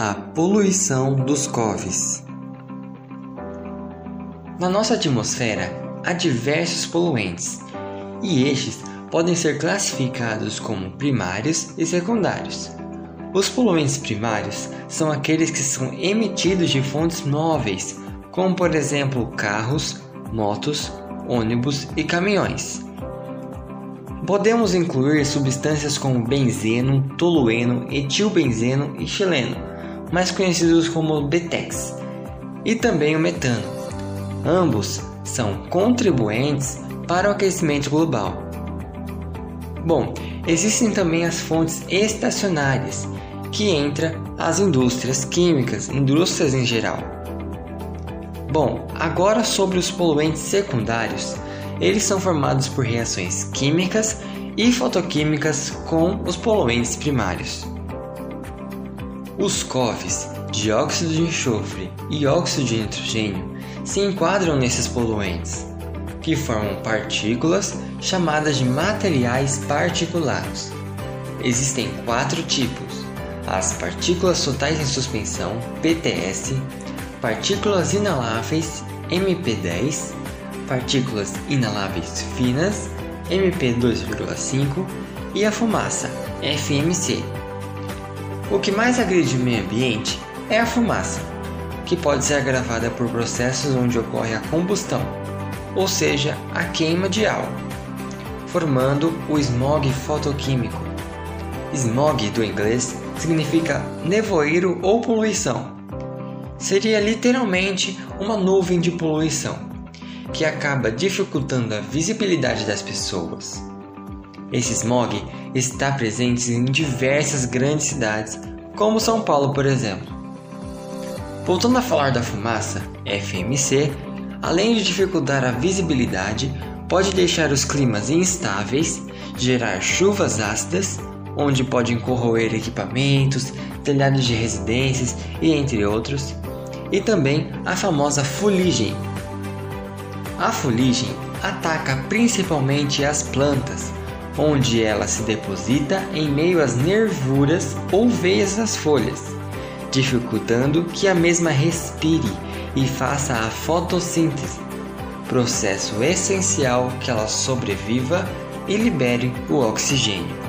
a poluição dos coves. Na nossa atmosfera há diversos poluentes, e estes podem ser classificados como primários e secundários. Os poluentes primários são aqueles que são emitidos de fontes móveis, como por exemplo carros, motos, ônibus e caminhões. Podemos incluir substâncias como benzeno, tolueno, etilbenzeno e xileno, mais conhecidos como BTEX, e também o metano. Ambos são contribuintes para o aquecimento global. Bom, existem também as fontes estacionárias, que entra as indústrias químicas, indústrias em geral. Bom, agora sobre os poluentes secundários, eles são formados por reações químicas e fotoquímicas com os poluentes primários. Os COVs, dióxido de enxofre e óxido de nitrogênio, se enquadram nesses poluentes, que formam partículas chamadas de materiais particulados. Existem quatro tipos: as partículas totais em suspensão, PTS, partículas inaláveis, MP10, partículas inaláveis finas, MP2,5 e a fumaça, FMC. O que mais agride o meio ambiente é a fumaça, que pode ser agravada por processos onde ocorre a combustão, ou seja, a queima de álcool, formando o smog fotoquímico. Smog do inglês significa nevoeiro ou poluição. Seria literalmente uma nuvem de poluição que acaba dificultando a visibilidade das pessoas. Esse smog está presente em diversas grandes cidades, como São Paulo, por exemplo. Voltando a falar da fumaça, FMC, além de dificultar a visibilidade, pode deixar os climas instáveis, gerar chuvas ácidas, onde podem corroer equipamentos, telhados de residências e entre outros, e também a famosa fuligem, a fuligem ataca principalmente as plantas, onde ela se deposita em meio às nervuras ou veias das folhas, dificultando que a mesma respire e faça a fotossíntese, processo essencial que ela sobreviva e libere o oxigênio.